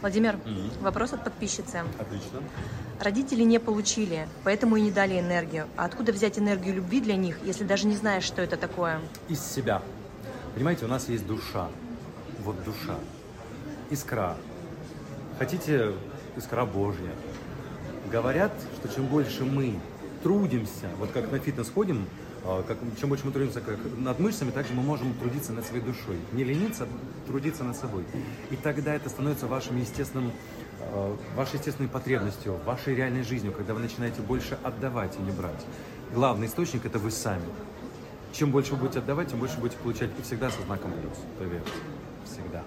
Владимир, Мгм. вопрос от подписчицы. Отлично. Родители не получили, поэтому и не дали энергию. А откуда взять энергию любви для них, если даже не знаешь, что это такое? Из себя. Понимаете, у нас есть душа. Вот душа. Искра. Хотите искра Божья. Говорят, что чем больше мы трудимся, вот как на фитнес ходим, а, как, чем больше мы трудимся как над мышцами, так же мы можем трудиться над своей душой. Не лениться, а трудиться над собой. И тогда это становится вашим естественным, а, вашей естественной потребностью, вашей реальной жизнью, когда вы начинаете больше отдавать и не брать. Главный источник – это вы сами. Чем больше вы будете отдавать, тем больше будете получать и всегда со знаком плюс, поверьте. Всегда.